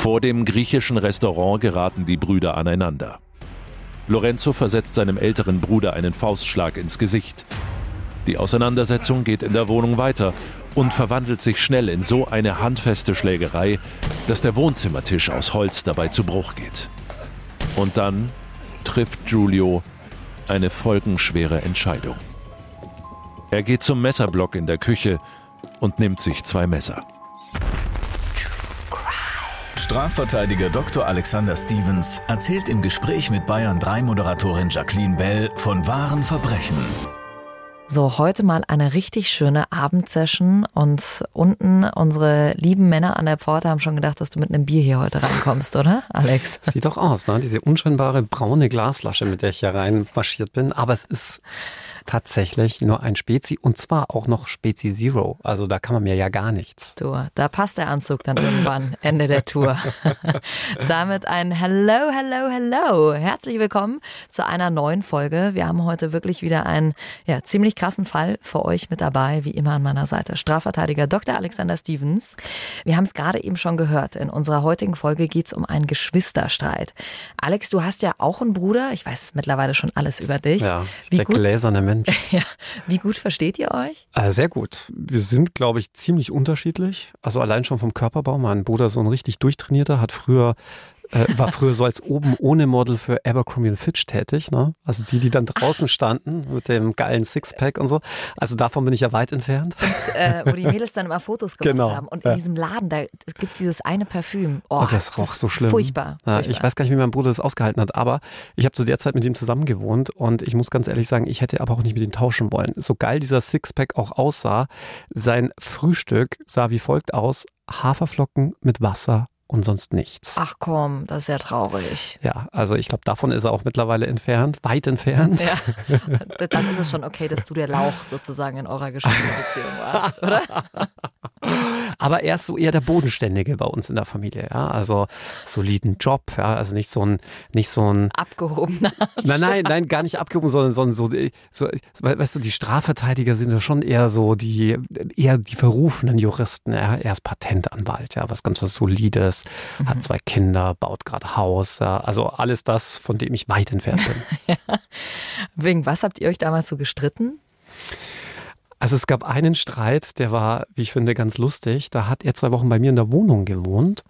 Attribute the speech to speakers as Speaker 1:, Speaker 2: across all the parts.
Speaker 1: Vor dem griechischen Restaurant geraten die Brüder aneinander. Lorenzo versetzt seinem älteren Bruder einen Faustschlag ins Gesicht. Die Auseinandersetzung geht in der Wohnung weiter und verwandelt sich schnell in so eine handfeste Schlägerei, dass der Wohnzimmertisch aus Holz dabei zu Bruch geht. Und dann trifft Giulio eine folgenschwere Entscheidung. Er geht zum Messerblock in der Küche und nimmt sich zwei Messer.
Speaker 2: Strafverteidiger Dr. Alexander Stevens erzählt im Gespräch mit Bayern 3 Moderatorin Jacqueline Bell von wahren Verbrechen.
Speaker 3: So, heute mal eine richtig schöne Abendsession und unten unsere lieben Männer an der Pforte haben schon gedacht, dass du mit einem Bier hier heute reinkommst, oder, Alex?
Speaker 4: Sieht doch aus, ne? Diese unscheinbare braune Glasflasche, mit der ich hier rein marschiert bin. Aber es ist tatsächlich nur ein Spezi und zwar auch noch Spezi Zero. Also da kann man mir ja gar nichts.
Speaker 3: Du, da passt der Anzug dann irgendwann, Ende der Tour. Damit ein Hello, Hello, Hello. Herzlich willkommen zu einer neuen Folge. Wir haben heute wirklich wieder einen ja, ziemlich krassen Fall für euch mit dabei, wie immer an meiner Seite. Strafverteidiger Dr. Alexander Stevens. Wir haben es gerade eben schon gehört. In unserer heutigen Folge geht es um einen Geschwisterstreit. Alex, du hast ja auch einen Bruder. Ich weiß mittlerweile schon alles über dich.
Speaker 4: Ja, wie der gut, gläserne Mensch.
Speaker 3: Ja. Wie gut versteht ihr euch?
Speaker 4: Äh, sehr gut. Wir sind, glaube ich, ziemlich unterschiedlich. Also allein schon vom Körperbau. Mein Bruder ist so ein richtig durchtrainierter, hat früher äh, war früher so als oben ohne Model für Abercrombie Fitch tätig. Ne? Also die, die dann draußen standen mit dem geilen Sixpack und so. Also davon bin ich ja weit entfernt.
Speaker 3: Und, äh, wo die Mädels dann immer Fotos gemacht genau. haben. Und in ja. diesem Laden, da gibt es dieses eine Parfüm.
Speaker 4: Oh, oh das roch so schlimm.
Speaker 3: Furchtbar,
Speaker 4: ja, furchtbar. Ich weiß gar nicht, wie mein Bruder das ausgehalten hat, aber ich habe zu der Zeit mit ihm zusammen gewohnt und ich muss ganz ehrlich sagen, ich hätte aber auch nicht mit ihm tauschen wollen. So geil dieser Sixpack auch aussah, sein Frühstück sah wie folgt aus. Haferflocken mit Wasser und sonst nichts.
Speaker 3: Ach komm, das ist ja traurig.
Speaker 4: Ja, also ich glaube, davon ist er auch mittlerweile entfernt, weit entfernt. Ja,
Speaker 3: dann ist es schon okay, dass du der Lauch sozusagen in eurer Geschwisterbeziehung warst, oder?
Speaker 4: Aber er ist so eher der Bodenständige bei uns in der Familie, ja. Also soliden Job, ja, also nicht so ein, nicht so ein
Speaker 3: abgehobener.
Speaker 4: Nein, nein, nein, gar nicht abgehoben, sondern, sondern so, so, weißt du, die Strafverteidiger sind ja schon eher so die, eher die verrufenen Juristen. Ja. Er ist Patentanwalt, ja, was ganz was Solides, mhm. hat zwei Kinder, baut gerade Haus, ja. Also alles das, von dem ich weit entfernt bin.
Speaker 3: ja. Wegen was habt ihr euch damals so gestritten?
Speaker 4: Also es gab einen Streit, der war, wie ich finde, ganz lustig. Da hat er zwei Wochen bei mir in der Wohnung gewohnt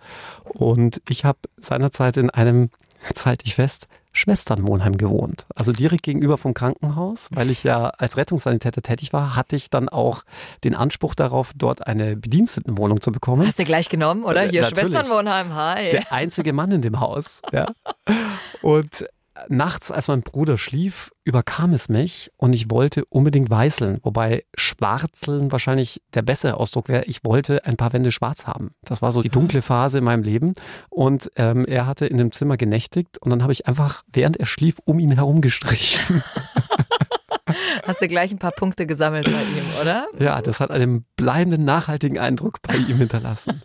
Speaker 4: und ich habe seinerzeit in einem, jetzt halte ich fest, Schwesternwohnheim gewohnt. Also direkt gegenüber vom Krankenhaus, weil ich ja als Rettungssanitäter tätig war, hatte ich dann auch den Anspruch darauf, dort eine Bedienstetenwohnung zu bekommen.
Speaker 3: Hast du gleich genommen, oder? Hier Natürlich. Schwesternwohnheim, hi.
Speaker 4: Der einzige Mann in dem Haus. Ja. Und nachts, als mein Bruder schlief, überkam es mich und ich wollte unbedingt weißeln, wobei schwarzeln wahrscheinlich der bessere Ausdruck wäre. Ich wollte ein paar Wände schwarz haben. Das war so die dunkle Phase in meinem Leben und ähm, er hatte in dem Zimmer genächtigt und dann habe ich einfach, während er schlief, um ihn herum gestrichen.
Speaker 3: Hast du gleich ein paar Punkte gesammelt bei ihm, oder?
Speaker 4: Ja, das hat einen bleibenden, nachhaltigen Eindruck bei ihm hinterlassen.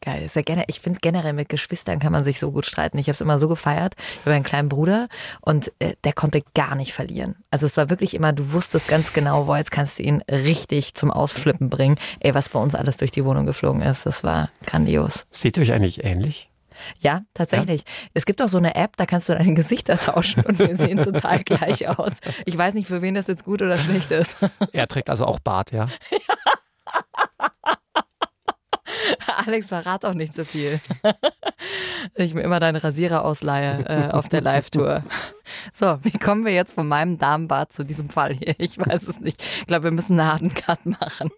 Speaker 3: Geil. Ist ja gerne, ich finde generell mit Geschwistern kann man sich so gut streiten. Ich habe es immer so gefeiert. Ich habe einen kleinen Bruder und äh, der konnte gar nicht verlieren. Also es war wirklich immer, du wusstest ganz genau, wo jetzt kannst du ihn richtig zum Ausflippen bringen. Ey, was bei uns alles durch die Wohnung geflogen ist, das war grandios.
Speaker 4: Seht ihr euch eigentlich ähnlich?
Speaker 3: Ja, tatsächlich. Ja? Es gibt auch so eine App, da kannst du deine Gesichter tauschen und wir sehen total gleich aus. Ich weiß nicht, für wen das jetzt gut oder schlecht ist.
Speaker 4: Er trägt also auch Bart, ja? ja.
Speaker 3: Alex, verrat auch nicht so viel. ich mir immer deinen Rasierer ausleihe äh, auf der Live-Tour. So, wie kommen wir jetzt von meinem Damenbad zu diesem Fall hier? Ich weiß es nicht. Ich glaube, wir müssen einen harten Cut machen.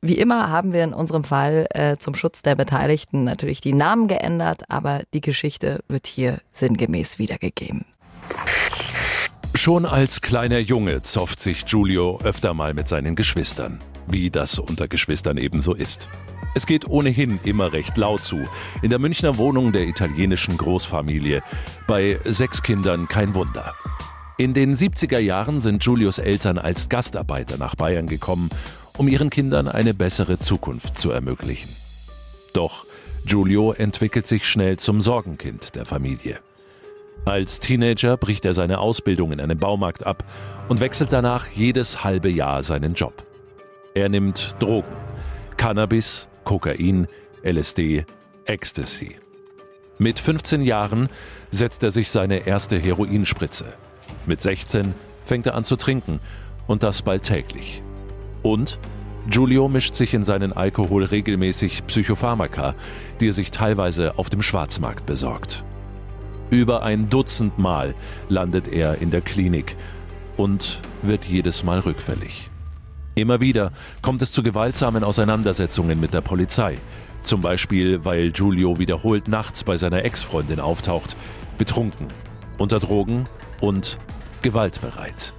Speaker 3: Wie immer haben wir in unserem Fall äh, zum Schutz der Beteiligten natürlich die Namen geändert, aber die Geschichte wird hier sinngemäß wiedergegeben.
Speaker 1: Schon als kleiner Junge zofft sich Giulio öfter mal mit seinen Geschwistern, wie das unter Geschwistern ebenso ist. Es geht ohnehin immer recht laut zu. In der Münchner Wohnung der italienischen Großfamilie. Bei sechs Kindern kein Wunder. In den 70er Jahren sind Julios Eltern als Gastarbeiter nach Bayern gekommen, um ihren Kindern eine bessere Zukunft zu ermöglichen. Doch Giulio entwickelt sich schnell zum Sorgenkind der Familie. Als Teenager bricht er seine Ausbildung in einem Baumarkt ab und wechselt danach jedes halbe Jahr seinen Job. Er nimmt Drogen, Cannabis, Kokain, LSD, Ecstasy. Mit 15 Jahren setzt er sich seine erste Heroinspritze. Mit 16 fängt er an zu trinken und das bald täglich. Und Giulio mischt sich in seinen Alkohol regelmäßig Psychopharmaka, die er sich teilweise auf dem Schwarzmarkt besorgt. Über ein Dutzend Mal landet er in der Klinik und wird jedes Mal rückfällig. Immer wieder kommt es zu gewaltsamen Auseinandersetzungen mit der Polizei. Zum Beispiel, weil Giulio wiederholt nachts bei seiner Ex-Freundin auftaucht, betrunken, unter Drogen und gewaltbereit.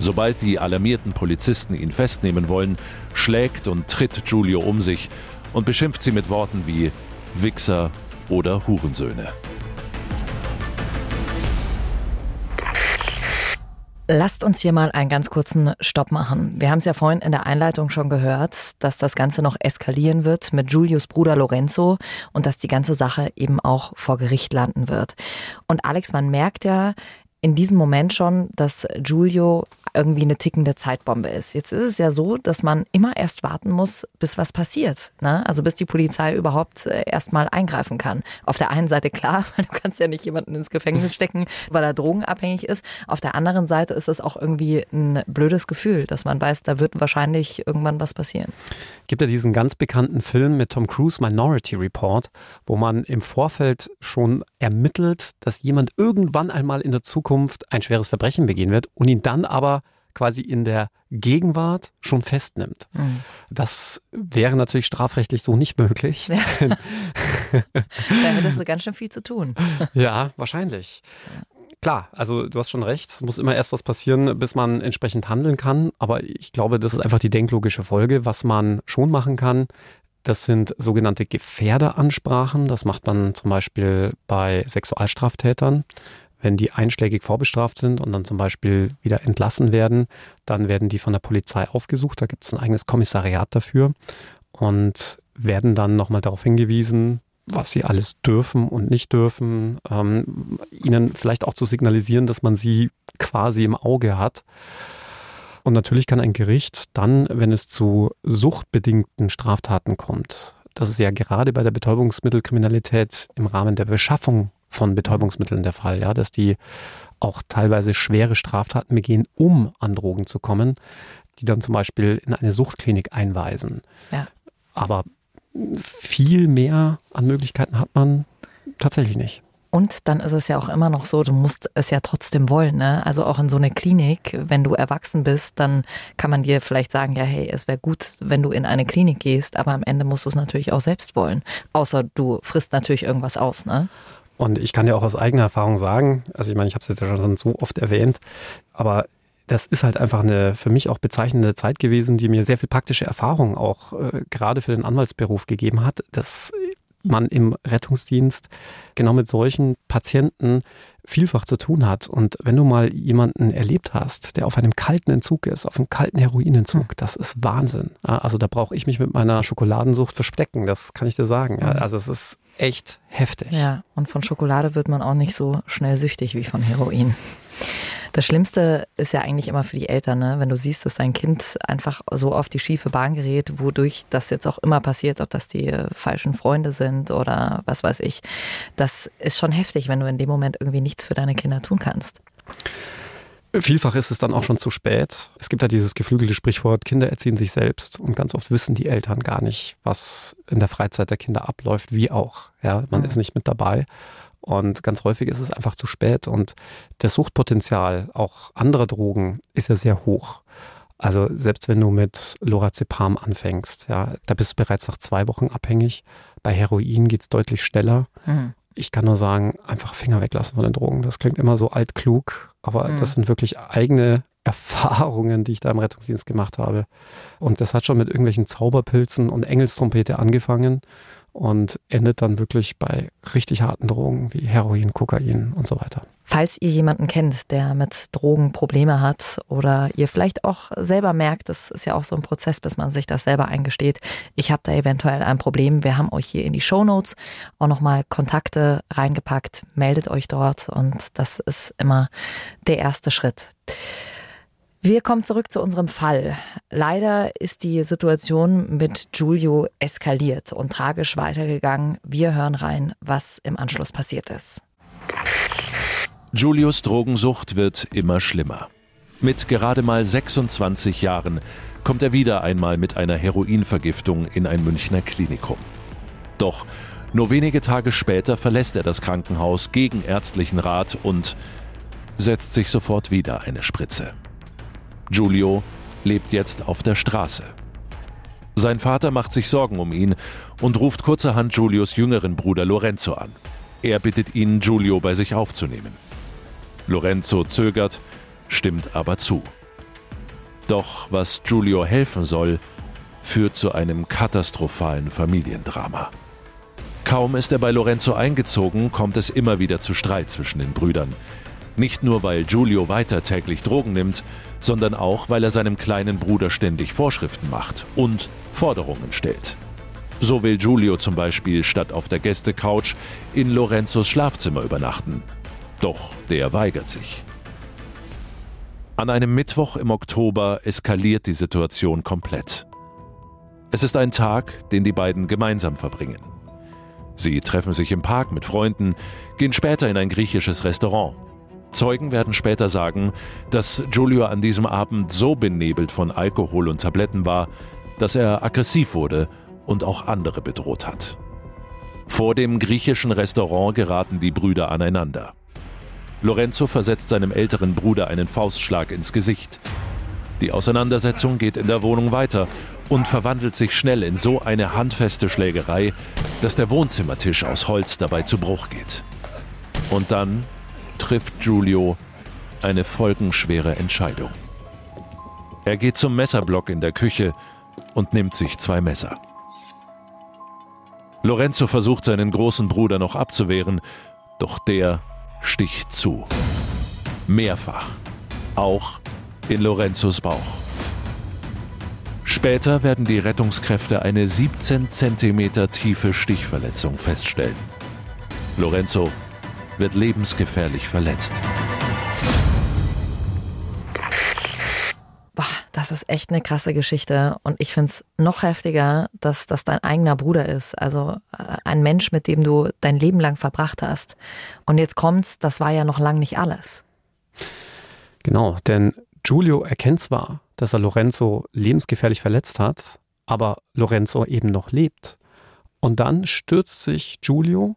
Speaker 1: Sobald die alarmierten Polizisten ihn festnehmen wollen, schlägt und tritt Giulio um sich und beschimpft sie mit Worten wie Wichser oder Hurensöhne.
Speaker 3: Lasst uns hier mal einen ganz kurzen Stopp machen. Wir haben es ja vorhin in der Einleitung schon gehört, dass das Ganze noch eskalieren wird mit Julius Bruder Lorenzo und dass die ganze Sache eben auch vor Gericht landen wird. Und Alex, man merkt ja, in diesem Moment schon, dass Giulio irgendwie eine tickende Zeitbombe ist. Jetzt ist es ja so, dass man immer erst warten muss, bis was passiert. Ne? Also bis die Polizei überhaupt äh, erst mal eingreifen kann. Auf der einen Seite klar, weil du kannst ja nicht jemanden ins Gefängnis stecken, weil er drogenabhängig ist. Auf der anderen Seite ist es auch irgendwie ein blödes Gefühl, dass man weiß, da wird wahrscheinlich irgendwann was passieren.
Speaker 4: Gibt ja diesen ganz bekannten Film mit Tom Cruise, Minority Report, wo man im Vorfeld schon ermittelt, dass jemand irgendwann einmal in der Zukunft Zukunft ein schweres Verbrechen begehen wird und ihn dann aber quasi in der Gegenwart schon festnimmt. Mhm. Das wäre natürlich strafrechtlich so nicht möglich. Ja.
Speaker 3: da hättest du ganz schön viel zu tun.
Speaker 4: Ja, wahrscheinlich. Klar, also du hast schon recht, es muss immer erst was passieren, bis man entsprechend handeln kann. Aber ich glaube, das ist einfach die denklogische Folge. Was man schon machen kann, das sind sogenannte Gefährderansprachen. Das macht man zum Beispiel bei Sexualstraftätern. Wenn die einschlägig vorbestraft sind und dann zum Beispiel wieder entlassen werden, dann werden die von der Polizei aufgesucht. Da gibt es ein eigenes Kommissariat dafür und werden dann nochmal darauf hingewiesen, was sie alles dürfen und nicht dürfen, ähm, ihnen vielleicht auch zu signalisieren, dass man sie quasi im Auge hat. Und natürlich kann ein Gericht dann, wenn es zu suchtbedingten Straftaten kommt, das ist ja gerade bei der Betäubungsmittelkriminalität im Rahmen der Beschaffung von Betäubungsmitteln der Fall, ja, dass die auch teilweise schwere Straftaten begehen, um an Drogen zu kommen, die dann zum Beispiel in eine Suchtklinik einweisen. Ja. Aber viel mehr an Möglichkeiten hat man tatsächlich nicht.
Speaker 3: Und dann ist es ja auch immer noch so, du musst es ja trotzdem wollen. Ne? Also auch in so eine Klinik, wenn du erwachsen bist, dann kann man dir vielleicht sagen, ja, hey, es wäre gut, wenn du in eine Klinik gehst, aber am Ende musst du es natürlich auch selbst wollen. Außer du frisst natürlich irgendwas aus, ne?
Speaker 4: Und ich kann ja auch aus eigener Erfahrung sagen, also ich meine, ich habe es jetzt ja schon so oft erwähnt, aber das ist halt einfach eine für mich auch bezeichnende Zeit gewesen, die mir sehr viel praktische Erfahrung auch äh, gerade für den Anwaltsberuf gegeben hat, dass man im Rettungsdienst genau mit solchen Patienten vielfach zu tun hat. Und wenn du mal jemanden erlebt hast, der auf einem kalten Entzug ist, auf einem kalten Heroinentzug, hm. das ist Wahnsinn. Also da brauche ich mich mit meiner Schokoladensucht verstecken, das kann ich dir sagen. Also es ist echt heftig.
Speaker 3: Ja, und von Schokolade wird man auch nicht so schnell süchtig wie von Heroin. Das Schlimmste ist ja eigentlich immer für die Eltern, ne? wenn du siehst, dass dein Kind einfach so auf die schiefe Bahn gerät, wodurch das jetzt auch immer passiert, ob das die falschen Freunde sind oder was weiß ich. Das ist schon heftig, wenn du in dem Moment irgendwie nichts für deine Kinder tun kannst.
Speaker 4: Vielfach ist es dann auch schon zu spät. Es gibt ja dieses geflügelte Sprichwort, Kinder erziehen sich selbst und ganz oft wissen die Eltern gar nicht, was in der Freizeit der Kinder abläuft, wie auch. Ja, man mhm. ist nicht mit dabei. Und ganz häufig ist es einfach zu spät und das Suchtpotenzial auch anderer Drogen ist ja sehr hoch. Also selbst wenn du mit Lorazepam anfängst, ja, da bist du bereits nach zwei Wochen abhängig. Bei Heroin geht's deutlich schneller. Mhm. Ich kann nur sagen, einfach Finger weglassen von den Drogen. Das klingt immer so altklug, aber mhm. das sind wirklich eigene Erfahrungen, die ich da im Rettungsdienst gemacht habe. Und das hat schon mit irgendwelchen Zauberpilzen und Engelstrompete angefangen und endet dann wirklich bei richtig harten Drogen wie Heroin, Kokain und so weiter.
Speaker 3: Falls ihr jemanden kennt, der mit Drogen Probleme hat oder ihr vielleicht auch selber merkt, das ist ja auch so ein Prozess, bis man sich das selber eingesteht, ich habe da eventuell ein Problem, wir haben euch hier in die Show Notes auch nochmal Kontakte reingepackt, meldet euch dort und das ist immer der erste Schritt. Wir kommen zurück zu unserem Fall. Leider ist die Situation mit Giulio eskaliert und tragisch weitergegangen. Wir hören rein, was im Anschluss passiert ist.
Speaker 1: Giulios Drogensucht wird immer schlimmer. Mit gerade mal 26 Jahren kommt er wieder einmal mit einer Heroinvergiftung in ein Münchner Klinikum. Doch nur wenige Tage später verlässt er das Krankenhaus gegen ärztlichen Rat und setzt sich sofort wieder eine Spritze. Giulio lebt jetzt auf der Straße. Sein Vater macht sich Sorgen um ihn und ruft kurzerhand Giulios jüngeren Bruder Lorenzo an. Er bittet ihn, Giulio bei sich aufzunehmen. Lorenzo zögert, stimmt aber zu. Doch was Giulio helfen soll, führt zu einem katastrophalen Familiendrama. Kaum ist er bei Lorenzo eingezogen, kommt es immer wieder zu Streit zwischen den Brüdern. Nicht nur, weil Giulio weiter täglich Drogen nimmt, sondern auch, weil er seinem kleinen Bruder ständig Vorschriften macht und Forderungen stellt. So will Giulio zum Beispiel statt auf der Gästecouch in Lorenzos Schlafzimmer übernachten. Doch der weigert sich. An einem Mittwoch im Oktober eskaliert die Situation komplett. Es ist ein Tag, den die beiden gemeinsam verbringen. Sie treffen sich im Park mit Freunden, gehen später in ein griechisches Restaurant. Zeugen werden später sagen, dass Giulio an diesem Abend so benebelt von Alkohol und Tabletten war, dass er aggressiv wurde und auch andere bedroht hat. Vor dem griechischen Restaurant geraten die Brüder aneinander. Lorenzo versetzt seinem älteren Bruder einen Faustschlag ins Gesicht. Die Auseinandersetzung geht in der Wohnung weiter und verwandelt sich schnell in so eine handfeste Schlägerei, dass der Wohnzimmertisch aus Holz dabei zu Bruch geht. Und dann trifft Giulio eine folgenschwere Entscheidung. Er geht zum Messerblock in der Küche und nimmt sich zwei Messer. Lorenzo versucht seinen großen Bruder noch abzuwehren, doch der sticht zu. Mehrfach. Auch in Lorenzos Bauch. Später werden die Rettungskräfte eine 17 cm tiefe Stichverletzung feststellen. Lorenzo wird lebensgefährlich verletzt.
Speaker 3: Boah, das ist echt eine krasse Geschichte. Und ich finde es noch heftiger, dass das dein eigener Bruder ist. Also äh, ein Mensch, mit dem du dein Leben lang verbracht hast. Und jetzt kommt's, das war ja noch lang nicht alles.
Speaker 4: Genau, denn Giulio erkennt zwar, dass er Lorenzo lebensgefährlich verletzt hat, aber Lorenzo eben noch lebt. Und dann stürzt sich Giulio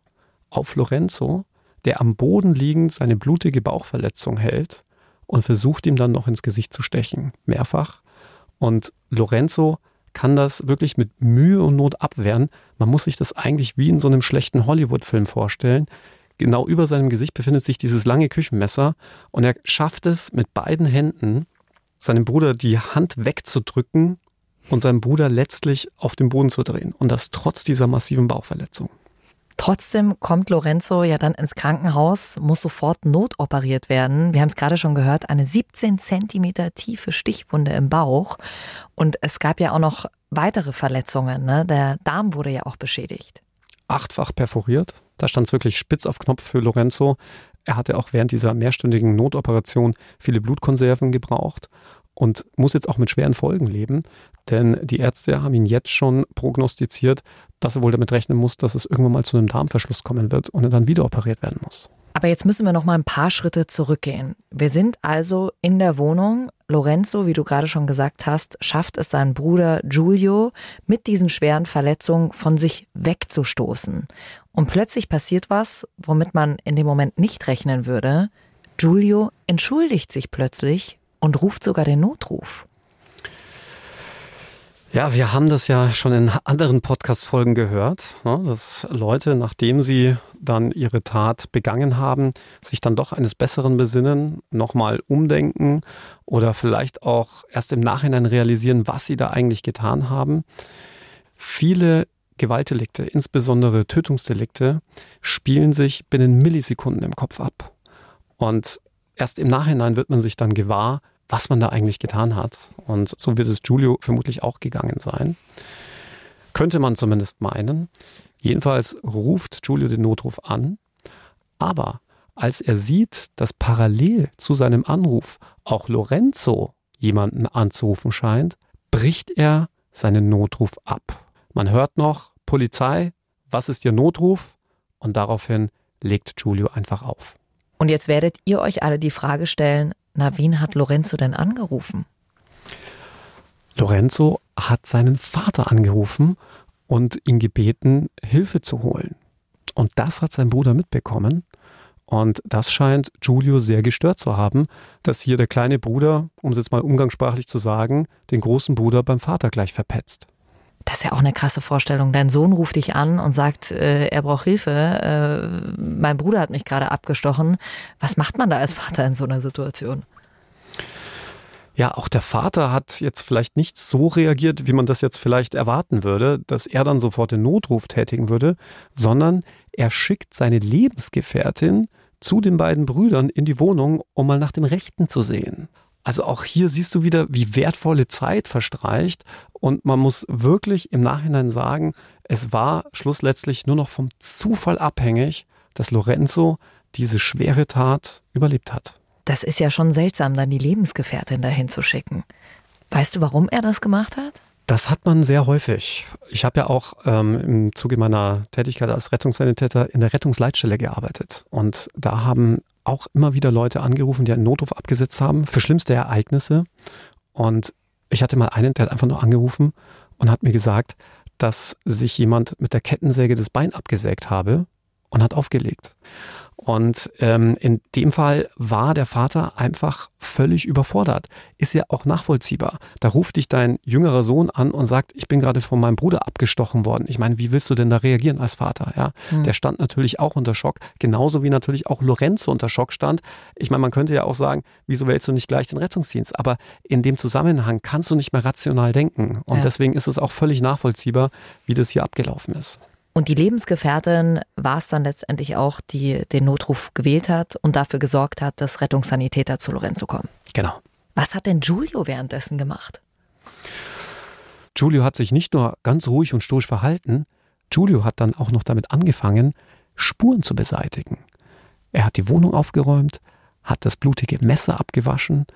Speaker 4: auf Lorenzo der am Boden liegend seine blutige Bauchverletzung hält und versucht ihm dann noch ins Gesicht zu stechen, mehrfach. Und Lorenzo kann das wirklich mit Mühe und Not abwehren. Man muss sich das eigentlich wie in so einem schlechten Hollywood-Film vorstellen. Genau über seinem Gesicht befindet sich dieses lange Küchenmesser und er schafft es mit beiden Händen, seinem Bruder die Hand wegzudrücken und seinem Bruder letztlich auf den Boden zu drehen. Und das trotz dieser massiven Bauchverletzung.
Speaker 3: Trotzdem kommt Lorenzo ja dann ins Krankenhaus, muss sofort notoperiert werden. Wir haben es gerade schon gehört, eine 17 Zentimeter tiefe Stichwunde im Bauch. Und es gab ja auch noch weitere Verletzungen. Ne? Der Darm wurde ja auch beschädigt.
Speaker 4: Achtfach perforiert. Da stand es wirklich spitz auf Knopf für Lorenzo. Er hatte auch während dieser mehrstündigen Notoperation viele Blutkonserven gebraucht und muss jetzt auch mit schweren Folgen leben, denn die Ärzte haben ihn jetzt schon prognostiziert, dass er wohl damit rechnen muss, dass es irgendwann mal zu einem Darmverschluss kommen wird und er dann wieder operiert werden muss.
Speaker 3: Aber jetzt müssen wir noch mal ein paar Schritte zurückgehen. Wir sind also in der Wohnung. Lorenzo, wie du gerade schon gesagt hast, schafft es seinen Bruder Giulio mit diesen schweren Verletzungen von sich wegzustoßen. Und plötzlich passiert was, womit man in dem Moment nicht rechnen würde. Giulio entschuldigt sich plötzlich und ruft sogar den Notruf.
Speaker 4: Ja, wir haben das ja schon in anderen Podcast-Folgen gehört, ne, dass Leute, nachdem sie dann ihre Tat begangen haben, sich dann doch eines Besseren besinnen, nochmal umdenken oder vielleicht auch erst im Nachhinein realisieren, was sie da eigentlich getan haben. Viele Gewaltdelikte, insbesondere Tötungsdelikte, spielen sich binnen Millisekunden im Kopf ab. Und erst im Nachhinein wird man sich dann gewahr, was man da eigentlich getan hat. Und so wird es Giulio vermutlich auch gegangen sein. Könnte man zumindest meinen. Jedenfalls ruft Giulio den Notruf an. Aber als er sieht, dass parallel zu seinem Anruf auch Lorenzo jemanden anzurufen scheint, bricht er seinen Notruf ab. Man hört noch Polizei, was ist Ihr Notruf? Und daraufhin legt Giulio einfach auf.
Speaker 3: Und jetzt werdet ihr euch alle die Frage stellen, na, wen hat Lorenzo denn angerufen?
Speaker 4: Lorenzo hat seinen Vater angerufen und ihn gebeten, Hilfe zu holen. Und das hat sein Bruder mitbekommen. Und das scheint Giulio sehr gestört zu haben, dass hier der kleine Bruder, um es jetzt mal umgangssprachlich zu sagen, den großen Bruder beim Vater gleich verpetzt.
Speaker 3: Das ist ja auch eine krasse Vorstellung. Dein Sohn ruft dich an und sagt, äh, er braucht Hilfe. Äh, mein Bruder hat mich gerade abgestochen. Was macht man da als Vater in so einer Situation?
Speaker 4: Ja, auch der Vater hat jetzt vielleicht nicht so reagiert, wie man das jetzt vielleicht erwarten würde, dass er dann sofort den Notruf tätigen würde, sondern er schickt seine Lebensgefährtin zu den beiden Brüdern in die Wohnung, um mal nach dem Rechten zu sehen. Also auch hier siehst du wieder, wie wertvolle Zeit verstreicht. Und man muss wirklich im Nachhinein sagen, es war schlussletztlich nur noch vom Zufall abhängig, dass Lorenzo diese schwere Tat überlebt hat.
Speaker 3: Das ist ja schon seltsam, dann die Lebensgefährtin dahin zu schicken. Weißt du, warum er das gemacht hat?
Speaker 4: Das hat man sehr häufig. Ich habe ja auch ähm, im Zuge meiner Tätigkeit als Rettungssanitäter in der Rettungsleitstelle gearbeitet. Und da haben auch immer wieder Leute angerufen, die einen Notruf abgesetzt haben für schlimmste Ereignisse. Und ich hatte mal einen, der hat einfach nur angerufen und hat mir gesagt, dass sich jemand mit der Kettensäge das Bein abgesägt habe und hat aufgelegt. Und ähm, in dem Fall war der Vater einfach völlig überfordert. Ist ja auch nachvollziehbar. Da ruft dich dein jüngerer Sohn an und sagt, ich bin gerade von meinem Bruder abgestochen worden. Ich meine, wie willst du denn da reagieren als Vater? Ja, mhm. der stand natürlich auch unter Schock, genauso wie natürlich auch Lorenzo unter Schock stand. Ich meine, man könnte ja auch sagen, wieso wählst du nicht gleich den Rettungsdienst? Aber in dem Zusammenhang kannst du nicht mehr rational denken. Und ja. deswegen ist es auch völlig nachvollziehbar, wie das hier abgelaufen ist.
Speaker 3: Und die Lebensgefährtin war es dann letztendlich auch, die den Notruf gewählt hat und dafür gesorgt hat, dass Rettungssanitäter zu Lorenzo kommen.
Speaker 4: Genau.
Speaker 3: Was hat denn Giulio währenddessen gemacht?
Speaker 4: Giulio hat sich nicht nur ganz ruhig und stoisch verhalten, Giulio hat dann auch noch damit angefangen, Spuren zu beseitigen. Er hat die Wohnung aufgeräumt, hat das blutige Messer abgewaschen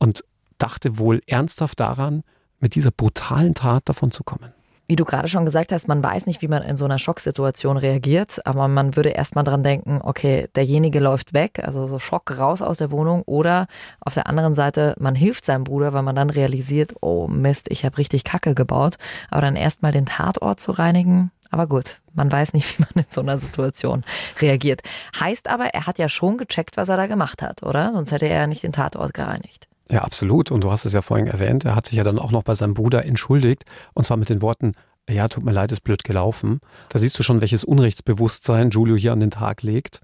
Speaker 4: und dachte wohl ernsthaft daran, mit dieser brutalen Tat davon zu kommen.
Speaker 3: Wie du gerade schon gesagt hast, man weiß nicht, wie man in so einer Schocksituation reagiert, aber man würde erstmal dran denken, okay, derjenige läuft weg, also so Schock raus aus der Wohnung oder auf der anderen Seite, man hilft seinem Bruder, weil man dann realisiert, oh Mist, ich habe richtig Kacke gebaut, aber dann erstmal den Tatort zu reinigen, aber gut, man weiß nicht, wie man in so einer Situation reagiert. Heißt aber, er hat ja schon gecheckt, was er da gemacht hat, oder? Sonst hätte er ja nicht den Tatort gereinigt.
Speaker 4: Ja, absolut. Und du hast es ja vorhin erwähnt, er hat sich ja dann auch noch bei seinem Bruder entschuldigt. Und zwar mit den Worten, ja, tut mir leid, ist blöd gelaufen. Da siehst du schon, welches Unrechtsbewusstsein Giulio hier an den Tag legt.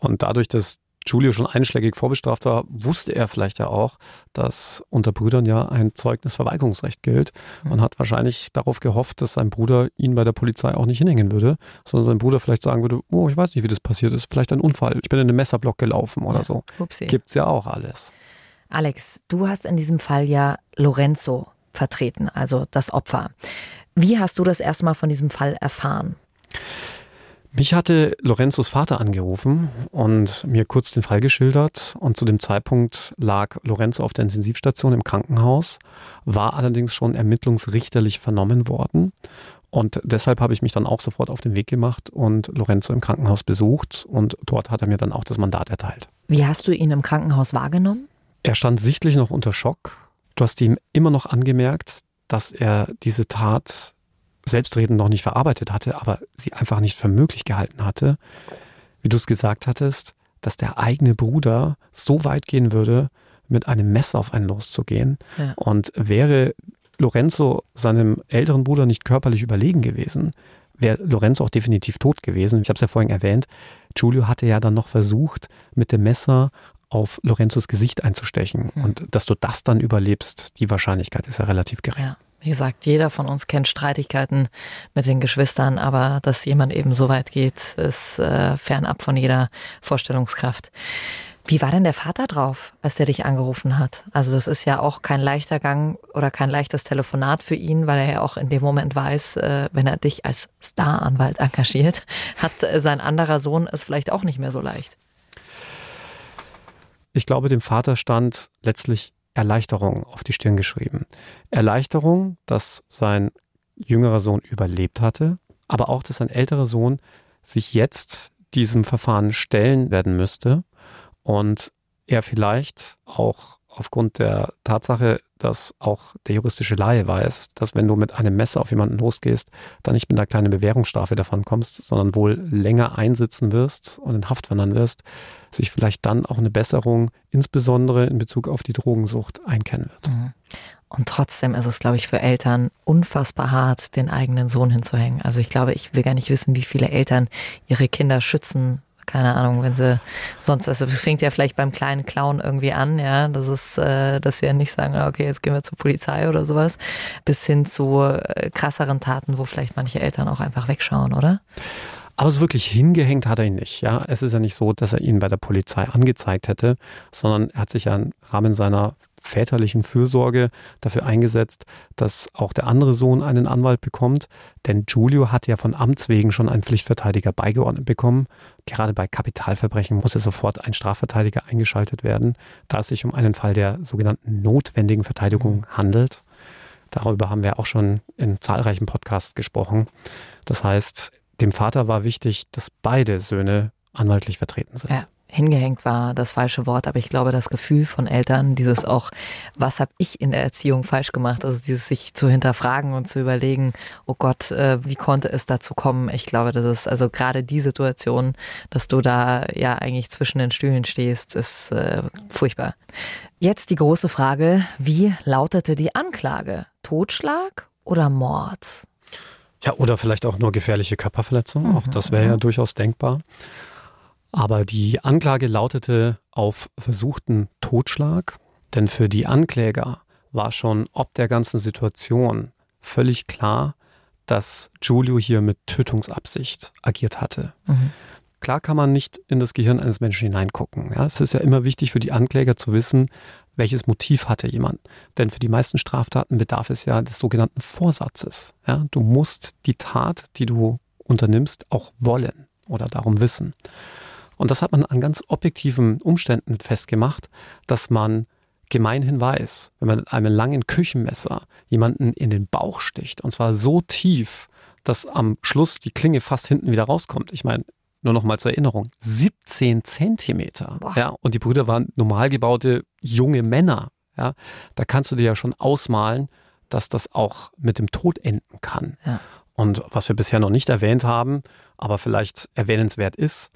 Speaker 4: Und dadurch, dass Giulio schon einschlägig vorbestraft war, wusste er vielleicht ja auch, dass unter Brüdern ja ein Zeugnisverweigerungsrecht gilt. Man hat wahrscheinlich darauf gehofft, dass sein Bruder ihn bei der Polizei auch nicht hinhängen würde, sondern sein Bruder vielleicht sagen würde, oh, ich weiß nicht, wie das passiert ist, vielleicht ein Unfall, ich bin in den Messerblock gelaufen oder so. Upsi. Gibt's ja auch alles.
Speaker 3: Alex, du hast in diesem Fall ja Lorenzo vertreten, also das Opfer. Wie hast du das erstmal von diesem Fall erfahren?
Speaker 4: Mich hatte Lorenzos Vater angerufen und mir kurz den Fall geschildert. Und zu dem Zeitpunkt lag Lorenzo auf der Intensivstation im Krankenhaus, war allerdings schon ermittlungsrichterlich vernommen worden. Und deshalb habe ich mich dann auch sofort auf den Weg gemacht und Lorenzo im Krankenhaus besucht. Und dort hat er mir dann auch das Mandat erteilt.
Speaker 3: Wie hast du ihn im Krankenhaus wahrgenommen?
Speaker 4: Er stand sichtlich noch unter Schock. Du hast ihm immer noch angemerkt, dass er diese Tat selbstredend noch nicht verarbeitet hatte, aber sie einfach nicht für möglich gehalten hatte. Wie du es gesagt hattest, dass der eigene Bruder so weit gehen würde, mit einem Messer auf einen loszugehen. Ja. Und wäre Lorenzo seinem älteren Bruder nicht körperlich überlegen gewesen, wäre Lorenzo auch definitiv tot gewesen. Ich habe es ja vorhin erwähnt. Giulio hatte ja dann noch versucht, mit dem Messer auf Lorenzos Gesicht einzustechen. Mhm. Und dass du das dann überlebst, die Wahrscheinlichkeit ist ja relativ gering. Ja.
Speaker 3: Wie gesagt, jeder von uns kennt Streitigkeiten mit den Geschwistern, aber dass jemand eben so weit geht, ist äh, fernab von jeder Vorstellungskraft. Wie war denn der Vater drauf, als der dich angerufen hat? Also das ist ja auch kein leichter Gang oder kein leichtes Telefonat für ihn, weil er ja auch in dem Moment weiß, äh, wenn er dich als Staranwalt engagiert, hat sein anderer Sohn es vielleicht auch nicht mehr so leicht.
Speaker 4: Ich glaube, dem Vater stand letztlich Erleichterung auf die Stirn geschrieben. Erleichterung, dass sein jüngerer Sohn überlebt hatte, aber auch, dass sein älterer Sohn sich jetzt diesem Verfahren stellen werden müsste und er vielleicht auch aufgrund der Tatsache, dass auch der juristische Laie weiß, dass wenn du mit einem Messer auf jemanden losgehst, dann nicht mit einer kleinen Bewährungsstrafe davon kommst, sondern wohl länger einsitzen wirst und in Haft wandern wirst, sich vielleicht dann auch eine Besserung, insbesondere in Bezug auf die Drogensucht, einkennen wird. Mhm.
Speaker 3: Und trotzdem ist es, glaube ich, für Eltern unfassbar hart, den eigenen Sohn hinzuhängen. Also ich glaube, ich will gar nicht wissen, wie viele Eltern ihre Kinder schützen keine Ahnung, wenn sie sonst, also es fängt ja vielleicht beim kleinen Clown irgendwie an, ja, das ist, äh, dass sie ja nicht sagen, okay, jetzt gehen wir zur Polizei oder sowas, bis hin zu äh, krasseren Taten, wo vielleicht manche Eltern auch einfach wegschauen, oder?
Speaker 4: Aber so wirklich hingehängt hat er ihn nicht. Ja, es ist ja nicht so, dass er ihn bei der Polizei angezeigt hätte, sondern er hat sich ja im Rahmen seiner väterlichen Fürsorge dafür eingesetzt, dass auch der andere Sohn einen Anwalt bekommt. Denn Giulio hat ja von Amts wegen schon einen Pflichtverteidiger beigeordnet bekommen. Gerade bei Kapitalverbrechen muss ja sofort ein Strafverteidiger eingeschaltet werden, da es sich um einen Fall der sogenannten notwendigen Verteidigung mhm. handelt. Darüber haben wir auch schon in zahlreichen Podcasts gesprochen. Das heißt, dem Vater war wichtig, dass beide Söhne anwaltlich vertreten sind.
Speaker 3: Ja hingehängt war das falsche Wort, aber ich glaube, das Gefühl von Eltern, dieses auch, was habe ich in der Erziehung falsch gemacht, also dieses sich zu hinterfragen und zu überlegen, oh Gott, äh, wie konnte es dazu kommen? Ich glaube, das ist also gerade die Situation, dass du da ja eigentlich zwischen den Stühlen stehst, ist äh, furchtbar. Jetzt die große Frage, wie lautete die Anklage? Totschlag oder Mord?
Speaker 4: Ja, oder vielleicht auch nur gefährliche Körperverletzung. Mhm. Auch das wäre ja durchaus denkbar. Aber die Anklage lautete auf versuchten Totschlag, denn für die Ankläger war schon ob der ganzen Situation völlig klar, dass Giulio hier mit Tötungsabsicht agiert hatte. Mhm. Klar kann man nicht in das Gehirn eines Menschen hineingucken. Ja, es ist ja immer wichtig für die Ankläger zu wissen, welches Motiv hatte jemand. Denn für die meisten Straftaten bedarf es ja des sogenannten Vorsatzes. Ja, du musst die Tat, die du unternimmst, auch wollen oder darum wissen. Und das hat man an ganz objektiven Umständen festgemacht, dass man gemeinhin weiß, wenn man mit einem langen Küchenmesser jemanden in den Bauch sticht, und zwar so tief, dass am Schluss die Klinge fast hinten wieder rauskommt. Ich meine, nur noch mal zur Erinnerung, 17 Zentimeter. Ja, und die Brüder waren normal gebaute junge Männer. Ja, da kannst du dir ja schon ausmalen, dass das auch mit dem Tod enden kann. Ja. Und was wir bisher noch nicht erwähnt haben, aber vielleicht erwähnenswert ist,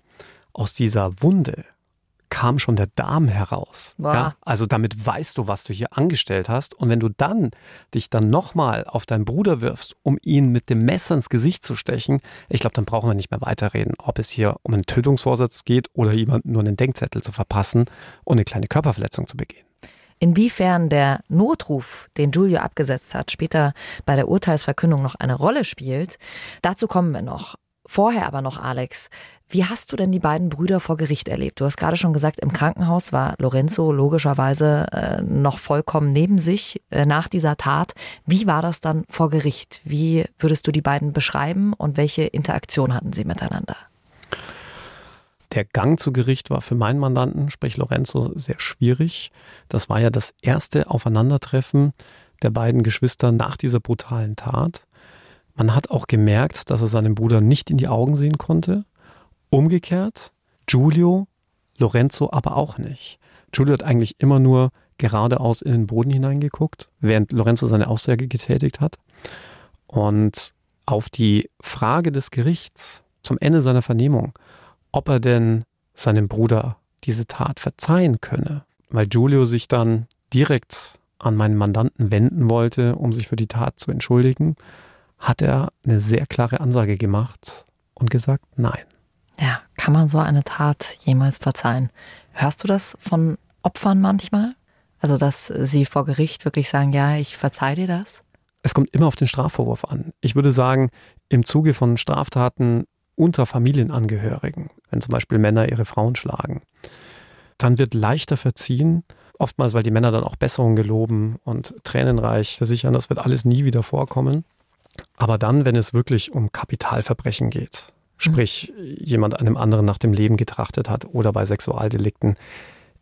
Speaker 4: aus dieser Wunde kam schon der Darm heraus. Ja, also damit weißt du, was du hier angestellt hast. Und wenn du dann dich dann nochmal auf deinen Bruder wirfst, um ihn mit dem Messer ins Gesicht zu stechen, ich glaube, dann brauchen wir nicht mehr weiterreden, ob es hier um einen Tötungsvorsatz geht oder jemanden nur einen Denkzettel zu verpassen und eine kleine Körperverletzung zu begehen.
Speaker 3: Inwiefern der Notruf, den Giulio abgesetzt hat, später bei der Urteilsverkündung noch eine Rolle spielt, dazu kommen wir noch. Vorher aber noch, Alex, wie hast du denn die beiden Brüder vor Gericht erlebt? Du hast gerade schon gesagt, im Krankenhaus war Lorenzo logischerweise äh, noch vollkommen neben sich äh, nach dieser Tat. Wie war das dann vor Gericht? Wie würdest du die beiden beschreiben und welche Interaktion hatten sie miteinander?
Speaker 4: Der Gang zu Gericht war für meinen Mandanten, sprich Lorenzo, sehr schwierig. Das war ja das erste Aufeinandertreffen der beiden Geschwister nach dieser brutalen Tat. Man hat auch gemerkt, dass er seinem Bruder nicht in die Augen sehen konnte. Umgekehrt, Giulio, Lorenzo aber auch nicht. Giulio hat eigentlich immer nur geradeaus in den Boden hineingeguckt, während Lorenzo seine Aussage getätigt hat. Und auf die Frage des Gerichts zum Ende seiner Vernehmung, ob er denn seinem Bruder diese Tat verzeihen könne, weil Giulio sich dann direkt an meinen Mandanten wenden wollte, um sich für die Tat zu entschuldigen, hat er eine sehr klare Ansage gemacht und gesagt, nein.
Speaker 3: Ja, kann man so eine Tat jemals verzeihen? Hörst du das von Opfern manchmal? Also, dass sie vor Gericht wirklich sagen, ja, ich verzeihe dir das?
Speaker 4: Es kommt immer auf den Strafvorwurf an. Ich würde sagen, im Zuge von Straftaten unter Familienangehörigen, wenn zum Beispiel Männer ihre Frauen schlagen, dann wird leichter verziehen, oftmals weil die Männer dann auch Besserungen geloben und tränenreich versichern, das wird alles nie wieder vorkommen. Aber dann, wenn es wirklich um Kapitalverbrechen geht, sprich jemand einem anderen nach dem Leben getrachtet hat oder bei Sexualdelikten,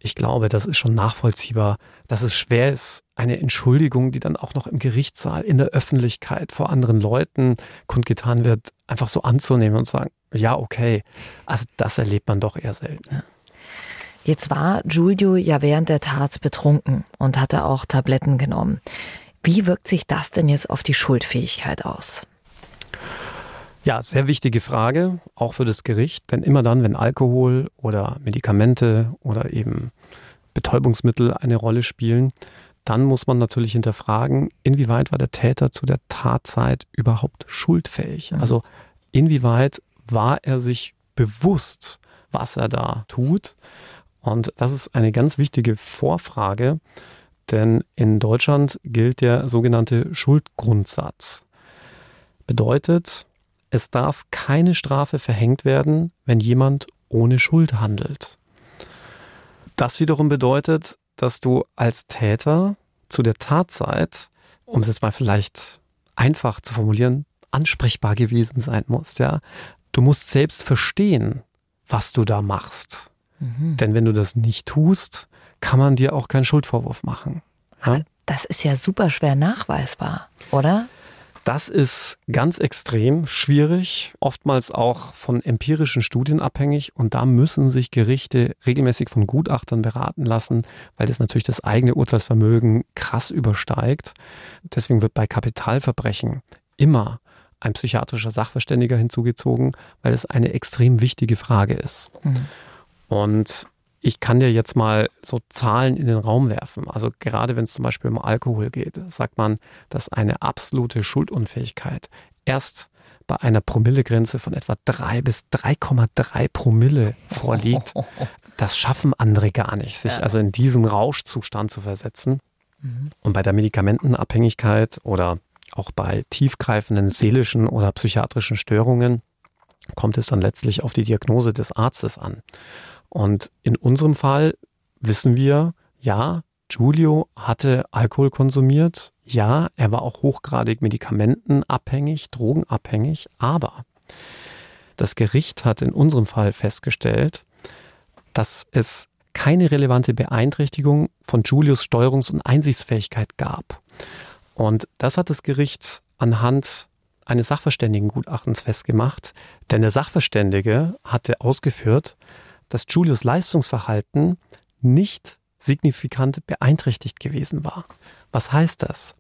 Speaker 4: ich glaube, das ist schon nachvollziehbar, dass es schwer ist, eine Entschuldigung, die dann auch noch im Gerichtssaal, in der Öffentlichkeit vor anderen Leuten kundgetan wird, einfach so anzunehmen und sagen, ja, okay. Also das erlebt man doch eher selten.
Speaker 3: Jetzt war Giulio ja während der Tat betrunken und hatte auch Tabletten genommen. Wie wirkt sich das denn jetzt auf die Schuldfähigkeit aus?
Speaker 4: Ja, sehr wichtige Frage, auch für das Gericht. Denn immer dann, wenn Alkohol oder Medikamente oder eben Betäubungsmittel eine Rolle spielen, dann muss man natürlich hinterfragen, inwieweit war der Täter zu der Tatzeit überhaupt schuldfähig? Mhm. Also inwieweit war er sich bewusst, was er da tut? Und das ist eine ganz wichtige Vorfrage, denn in Deutschland gilt der sogenannte Schuldgrundsatz. Bedeutet, es darf keine Strafe verhängt werden, wenn jemand ohne Schuld handelt. Das wiederum bedeutet, dass du als Täter zu der Tatzeit, um es jetzt mal vielleicht einfach zu formulieren, ansprechbar gewesen sein musst, ja. Du musst selbst verstehen, was du da machst. Mhm. Denn wenn du das nicht tust, kann man dir auch keinen Schuldvorwurf machen.
Speaker 3: Ja? Das ist ja super schwer nachweisbar, oder?
Speaker 4: Das ist ganz extrem schwierig, oftmals auch von empirischen Studien abhängig. Und da müssen sich Gerichte regelmäßig von Gutachtern beraten lassen, weil das natürlich das eigene Urteilsvermögen krass übersteigt. Deswegen wird bei Kapitalverbrechen immer ein psychiatrischer Sachverständiger hinzugezogen, weil es eine extrem wichtige Frage ist. Mhm. Und ich kann dir jetzt mal so Zahlen in den Raum werfen. Also gerade wenn es zum Beispiel um Alkohol geht, sagt man, dass eine absolute Schuldunfähigkeit erst bei einer Promillegrenze von etwa drei bis 3,3 Promille vorliegt. Das schaffen andere gar nicht, sich also in diesen Rauschzustand zu versetzen. Mhm. Und bei der Medikamentenabhängigkeit oder auch bei tiefgreifenden seelischen oder psychiatrischen Störungen kommt es dann letztlich auf die Diagnose des Arztes an. Und in unserem Fall wissen wir, ja, Giulio hatte Alkohol konsumiert, ja, er war auch hochgradig medikamentenabhängig, drogenabhängig, aber das Gericht hat in unserem Fall festgestellt, dass es keine relevante Beeinträchtigung von Julius Steuerungs- und Einsichtsfähigkeit gab. Und das hat das Gericht anhand eines Sachverständigengutachtens festgemacht, denn der Sachverständige hatte ausgeführt, dass Julius Leistungsverhalten nicht signifikant beeinträchtigt gewesen war. Was heißt das?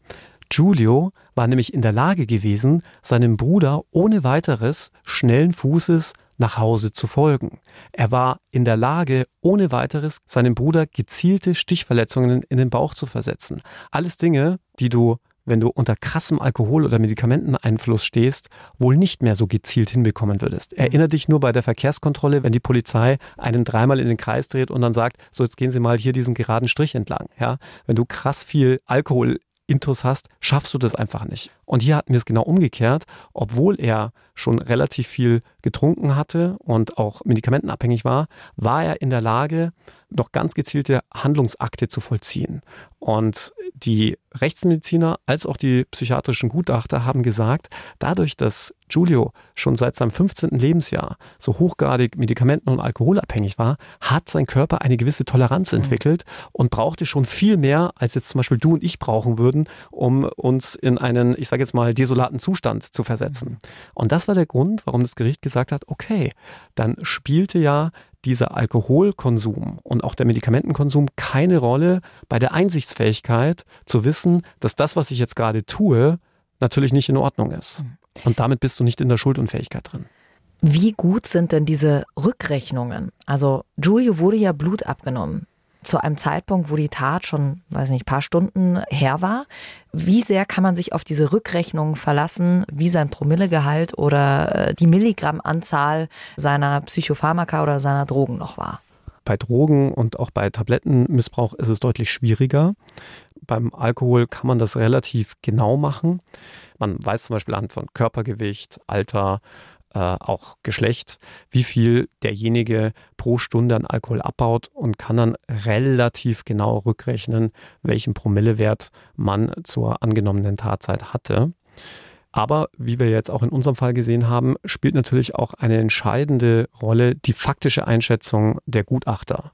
Speaker 4: Giulio war nämlich in der Lage gewesen, seinem Bruder ohne weiteres schnellen Fußes nach Hause zu folgen. Er war in der Lage, ohne weiteres seinem Bruder gezielte Stichverletzungen in den Bauch zu versetzen. Alles Dinge, die du wenn du unter krassem Alkohol- oder Medikamenteneinfluss stehst, wohl nicht mehr so gezielt hinbekommen würdest. Mhm. Erinner dich nur bei der Verkehrskontrolle, wenn die Polizei einen dreimal in den Kreis dreht und dann sagt, so jetzt gehen Sie mal hier diesen geraden Strich entlang. Ja, wenn du krass viel Alkohol Intus hast, schaffst du das einfach nicht. Und hier hatten wir es genau umgekehrt, obwohl er schon relativ viel getrunken hatte und auch medikamentenabhängig war, war er in der Lage, noch ganz gezielte Handlungsakte zu vollziehen. Und die Rechtsmediziner als auch die psychiatrischen Gutachter haben gesagt, dadurch, dass Giulio schon seit seinem 15. Lebensjahr so hochgradig medikamenten- und alkoholabhängig war, hat sein Körper eine gewisse Toleranz mhm. entwickelt und brauchte schon viel mehr, als jetzt zum Beispiel du und ich brauchen würden, um uns in einen, ich sage jetzt mal, desolaten Zustand zu versetzen. Mhm. Und das war der Grund, warum das Gericht gesagt hat, okay, dann spielte ja dieser Alkoholkonsum und auch der Medikamentenkonsum keine Rolle bei der Einsichtsfähigkeit zu wissen, dass das, was ich jetzt gerade tue, natürlich nicht in Ordnung ist. Mhm. Und damit bist du nicht in der Schuldunfähigkeit drin.
Speaker 3: Wie gut sind denn diese Rückrechnungen? Also Giulio wurde ja Blut abgenommen. Zu einem Zeitpunkt, wo die Tat schon, weiß nicht, paar Stunden her war. Wie sehr kann man sich auf diese Rückrechnung verlassen, wie sein Promillegehalt oder äh, die Milligrammanzahl seiner Psychopharmaka oder seiner Drogen noch war?
Speaker 4: Bei Drogen und auch bei Tablettenmissbrauch ist es deutlich schwieriger. Beim Alkohol kann man das relativ genau machen. Man weiß zum Beispiel anhand von Körpergewicht, Alter, äh, auch Geschlecht, wie viel derjenige pro Stunde an Alkohol abbaut und kann dann relativ genau rückrechnen, welchen Promillewert man zur angenommenen Tatzeit hatte. Aber wie wir jetzt auch in unserem Fall gesehen haben, spielt natürlich auch eine entscheidende Rolle die faktische Einschätzung der Gutachter.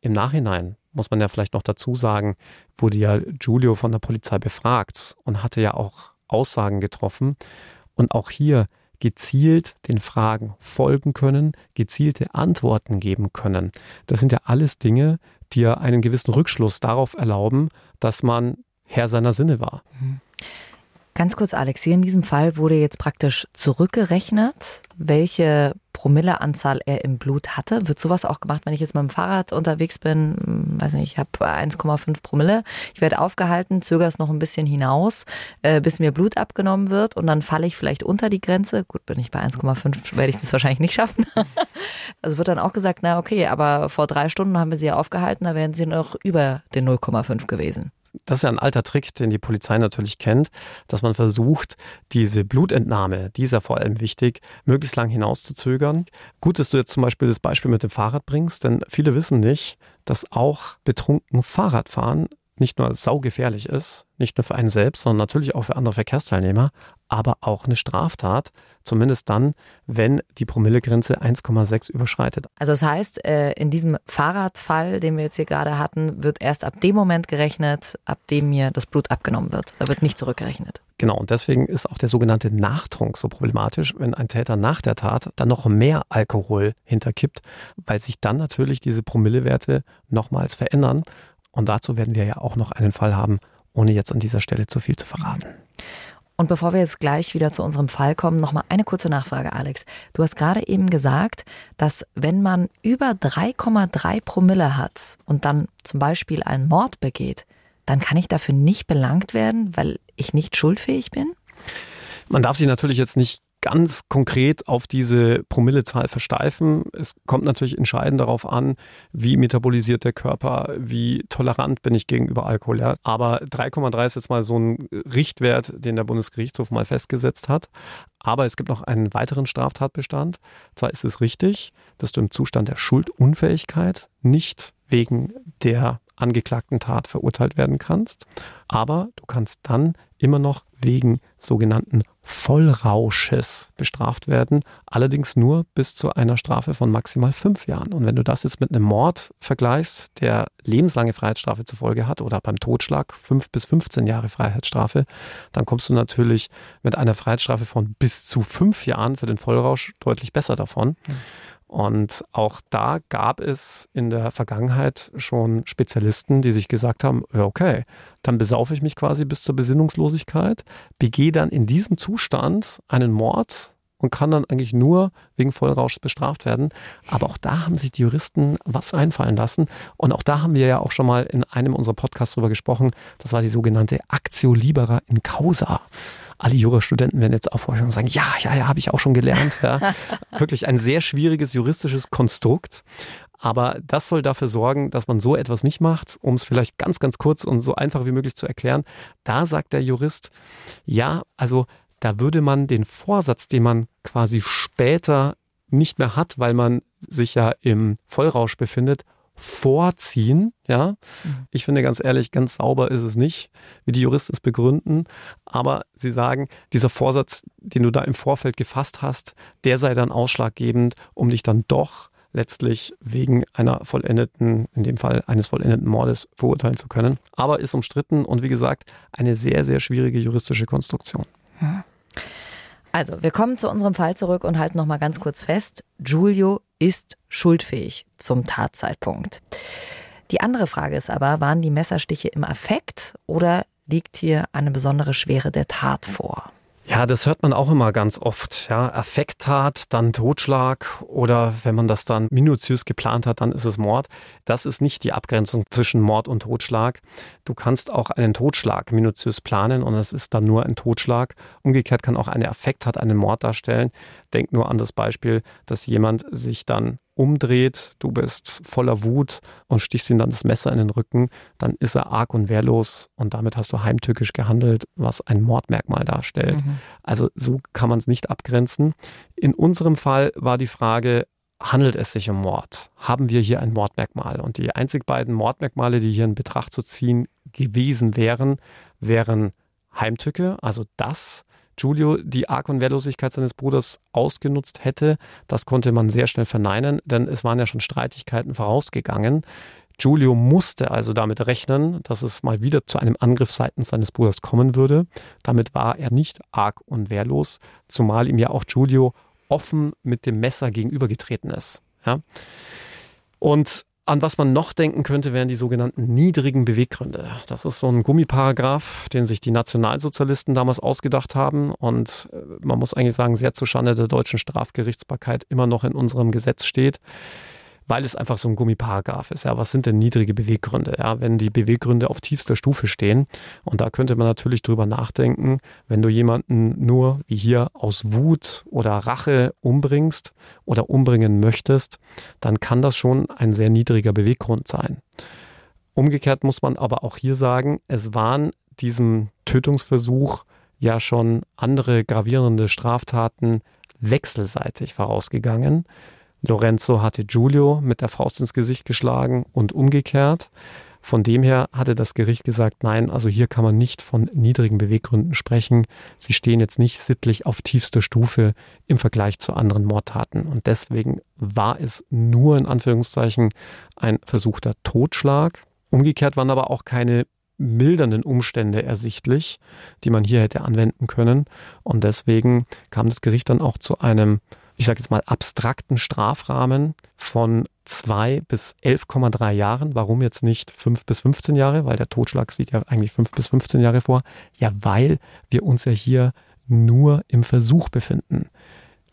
Speaker 4: Im Nachhinein muss man ja vielleicht noch dazu sagen, wurde ja Giulio von der Polizei befragt und hatte ja auch Aussagen getroffen. Und auch hier gezielt den Fragen folgen können, gezielte Antworten geben können. Das sind ja alles Dinge, die ja einen gewissen Rückschluss darauf erlauben, dass man Herr seiner Sinne war. Mhm.
Speaker 3: Ganz kurz, Alex, hier in diesem Fall wurde jetzt praktisch zurückgerechnet, welche Promilleanzahl er im Blut hatte. Wird sowas auch gemacht, wenn ich jetzt mit dem Fahrrad unterwegs bin? Hm, weiß nicht, ich habe 1,5 Promille. Ich werde aufgehalten, zögere es noch ein bisschen hinaus, äh, bis mir Blut abgenommen wird und dann falle ich vielleicht unter die Grenze. Gut, bin ich bei 1,5, werde ich das wahrscheinlich nicht schaffen. also wird dann auch gesagt, na okay, aber vor drei Stunden haben wir sie ja aufgehalten, da wären sie noch über den 0,5 gewesen.
Speaker 4: Das ist ja ein alter Trick, den die Polizei natürlich kennt, dass man versucht, diese Blutentnahme, die ist ja vor allem wichtig, möglichst lang hinauszuzögern. Gut, dass du jetzt zum Beispiel das Beispiel mit dem Fahrrad bringst, denn viele wissen nicht, dass auch betrunken Fahrradfahren nicht nur saugefährlich ist, nicht nur für einen selbst, sondern natürlich auch für andere Verkehrsteilnehmer, aber auch eine Straftat, zumindest dann, wenn die Promillegrenze 1,6 überschreitet.
Speaker 3: Also das heißt, äh, in diesem Fahrradfall, den wir jetzt hier gerade hatten, wird erst ab dem Moment gerechnet, ab dem mir das Blut abgenommen wird. Da wird nicht zurückgerechnet.
Speaker 4: Genau, und deswegen ist auch der sogenannte Nachtrunk so problematisch, wenn ein Täter nach der Tat dann noch mehr Alkohol hinterkippt, weil sich dann natürlich diese Promillewerte nochmals verändern. Und dazu werden wir ja auch noch einen Fall haben, ohne jetzt an dieser Stelle zu viel zu verraten.
Speaker 3: Und bevor wir jetzt gleich wieder zu unserem Fall kommen, nochmal eine kurze Nachfrage, Alex. Du hast gerade eben gesagt, dass wenn man über 3,3 Promille hat und dann zum Beispiel einen Mord begeht, dann kann ich dafür nicht belangt werden, weil ich nicht schuldfähig bin?
Speaker 4: Man darf sich natürlich jetzt nicht ganz konkret auf diese Promillezahl versteifen. Es kommt natürlich entscheidend darauf an, wie metabolisiert der Körper, wie tolerant bin ich gegenüber Alkohol. Ja. Aber 3,3 ist jetzt mal so ein Richtwert, den der Bundesgerichtshof mal festgesetzt hat. Aber es gibt noch einen weiteren Straftatbestand. Zwar ist es richtig, dass du im Zustand der Schuldunfähigkeit nicht wegen der angeklagten Tat verurteilt werden kannst, aber du kannst dann immer noch wegen sogenannten Vollrausches bestraft werden, allerdings nur bis zu einer Strafe von maximal fünf Jahren. Und wenn du das jetzt mit einem Mord vergleichst, der lebenslange Freiheitsstrafe zur Folge hat, oder beim Totschlag fünf bis 15 Jahre Freiheitsstrafe, dann kommst du natürlich mit einer Freiheitsstrafe von bis zu fünf Jahren für den Vollrausch deutlich besser davon. Mhm. Und auch da gab es in der Vergangenheit schon Spezialisten, die sich gesagt haben, okay, dann besaufe ich mich quasi bis zur Besinnungslosigkeit, begehe dann in diesem Zustand einen Mord und kann dann eigentlich nur wegen Vollrausch bestraft werden. Aber auch da haben sich die Juristen was einfallen lassen. Und auch da haben wir ja auch schon mal in einem unserer Podcasts drüber gesprochen. Das war die sogenannte Actio Libera in Causa alle Jurastudenten werden jetzt aufhorchen und sagen, ja, ja, ja, habe ich auch schon gelernt. Ja. Wirklich ein sehr schwieriges juristisches Konstrukt. Aber das soll dafür sorgen, dass man so etwas nicht macht, um es vielleicht ganz, ganz kurz und so einfach wie möglich zu erklären. Da sagt der Jurist, ja, also da würde man den Vorsatz, den man quasi später nicht mehr hat, weil man sich ja im Vollrausch befindet, vorziehen. Ja, mhm. ich finde ganz ehrlich, ganz sauber ist es nicht, wie die Juristen es begründen. Aber sie sagen, dieser Vorsatz, den du da im Vorfeld gefasst hast, der sei dann ausschlaggebend, um dich dann doch letztlich wegen einer vollendeten, in dem Fall eines vollendeten Mordes verurteilen zu können. Aber ist umstritten und wie gesagt, eine sehr, sehr schwierige juristische Konstruktion.
Speaker 3: Also, wir kommen zu unserem Fall zurück und halten noch mal ganz kurz fest. Giulio ist schuldfähig zum Tatzeitpunkt. Die andere Frage ist aber, waren die Messerstiche im Affekt oder liegt hier eine besondere Schwere der Tat vor?
Speaker 4: Ja, das hört man auch immer ganz oft. Ja, Affekttat, dann Totschlag oder wenn man das dann minutiös geplant hat, dann ist es Mord. Das ist nicht die Abgrenzung zwischen Mord und Totschlag. Du kannst auch einen Totschlag minutiös planen und es ist dann nur ein Totschlag. Umgekehrt kann auch eine Affekttat einen Mord darstellen. Denk nur an das Beispiel, dass jemand sich dann umdreht, du bist voller Wut und stichst ihm dann das Messer in den Rücken, dann ist er arg und wehrlos und damit hast du heimtückisch gehandelt, was ein Mordmerkmal darstellt. Mhm. Also so kann man es nicht abgrenzen. In unserem Fall war die Frage, handelt es sich um Mord? Haben wir hier ein Mordmerkmal? Und die einzig beiden Mordmerkmale, die hier in Betracht zu ziehen gewesen wären, wären Heimtücke, also das, Giulio die Arg- und Wehrlosigkeit seines Bruders ausgenutzt hätte. Das konnte man sehr schnell verneinen, denn es waren ja schon Streitigkeiten vorausgegangen. Giulio musste also damit rechnen, dass es mal wieder zu einem Angriff seitens seines Bruders kommen würde. Damit war er nicht arg und wehrlos, zumal ihm ja auch Giulio offen mit dem Messer gegenübergetreten ist. Ja? Und an was man noch denken könnte, wären die sogenannten niedrigen Beweggründe. Das ist so ein Gummiparagraph, den sich die Nationalsozialisten damals ausgedacht haben und äh, man muss eigentlich sagen, sehr zu Schande der deutschen Strafgerichtsbarkeit immer noch in unserem Gesetz steht weil es einfach so ein Gummiparagraph ist. Ja, was sind denn niedrige Beweggründe? Ja, wenn die Beweggründe auf tiefster Stufe stehen. Und da könnte man natürlich drüber nachdenken, wenn du jemanden nur wie hier aus Wut oder Rache umbringst oder umbringen möchtest, dann kann das schon ein sehr niedriger Beweggrund sein. Umgekehrt muss man aber auch hier sagen, es waren diesem Tötungsversuch ja schon andere gravierende Straftaten wechselseitig vorausgegangen. Lorenzo hatte Giulio mit der Faust ins Gesicht geschlagen und umgekehrt. Von dem her hatte das Gericht gesagt, nein, also hier kann man nicht von niedrigen Beweggründen sprechen. Sie stehen jetzt nicht sittlich auf tiefster Stufe im Vergleich zu anderen Mordtaten. Und deswegen war es nur in Anführungszeichen ein versuchter Totschlag. Umgekehrt waren aber auch keine mildernden Umstände ersichtlich, die man hier hätte anwenden können. Und deswegen kam das Gericht dann auch zu einem ich sage jetzt mal, abstrakten Strafrahmen von zwei bis 11,3 Jahren. Warum jetzt nicht fünf bis 15 Jahre? Weil der Totschlag sieht ja eigentlich fünf bis 15 Jahre vor. Ja, weil wir uns ja hier nur im Versuch befinden.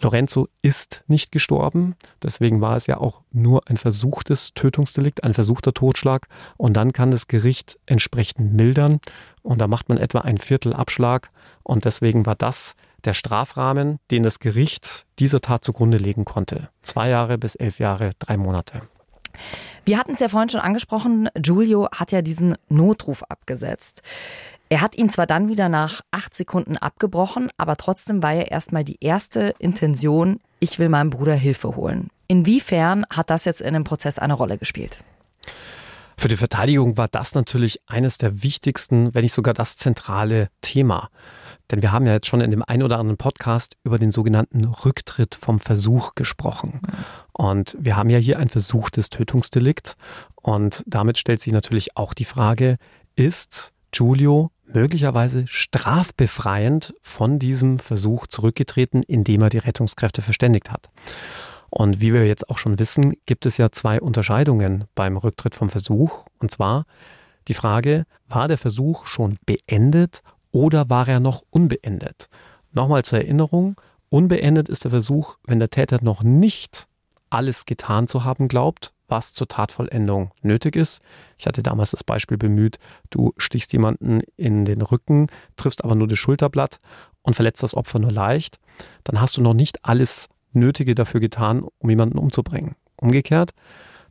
Speaker 4: Lorenzo ist nicht gestorben, deswegen war es ja auch nur ein versuchtes Tötungsdelikt, ein versuchter Totschlag und dann kann das Gericht entsprechend mildern und da macht man etwa ein Viertel Abschlag und deswegen war das der Strafrahmen, den das Gericht dieser Tat zugrunde legen konnte. Zwei Jahre bis elf Jahre, drei Monate.
Speaker 3: Wir hatten es ja vorhin schon angesprochen, Giulio hat ja diesen Notruf abgesetzt. Er hat ihn zwar dann wieder nach acht Sekunden abgebrochen, aber trotzdem war ja erstmal die erste Intention, ich will meinem Bruder Hilfe holen. Inwiefern hat das jetzt in dem Prozess eine Rolle gespielt?
Speaker 4: Für die Verteidigung war das natürlich eines der wichtigsten, wenn nicht sogar das zentrale Thema. Denn wir haben ja jetzt schon in dem ein oder anderen Podcast über den sogenannten Rücktritt vom Versuch gesprochen. Und wir haben ja hier ein versuchtes Tötungsdelikt. Und damit stellt sich natürlich auch die Frage, ist Giulio möglicherweise strafbefreiend von diesem Versuch zurückgetreten, indem er die Rettungskräfte verständigt hat? Und wie wir jetzt auch schon wissen, gibt es ja zwei Unterscheidungen beim Rücktritt vom Versuch. Und zwar die Frage, war der Versuch schon beendet oder war er noch unbeendet? Nochmal zur Erinnerung, unbeendet ist der Versuch, wenn der Täter noch nicht alles getan zu haben glaubt, was zur Tatvollendung nötig ist. Ich hatte damals das Beispiel bemüht, du stichst jemanden in den Rücken, triffst aber nur das Schulterblatt und verletzt das Opfer nur leicht, dann hast du noch nicht alles Nötige dafür getan, um jemanden umzubringen. Umgekehrt,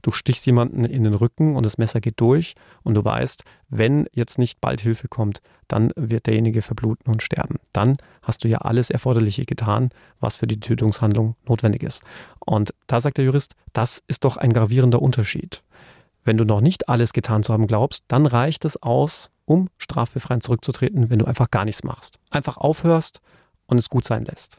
Speaker 4: du stichst jemanden in den Rücken und das Messer geht durch und du weißt, wenn jetzt nicht bald Hilfe kommt, dann wird derjenige verbluten und sterben. Dann hast du ja alles Erforderliche getan, was für die Tötungshandlung notwendig ist. Und da sagt der Jurist, das ist doch ein gravierender Unterschied. Wenn du noch nicht alles getan zu haben glaubst, dann reicht es aus, um strafbefreiend zurückzutreten, wenn du einfach gar nichts machst. Einfach aufhörst und es gut sein lässt.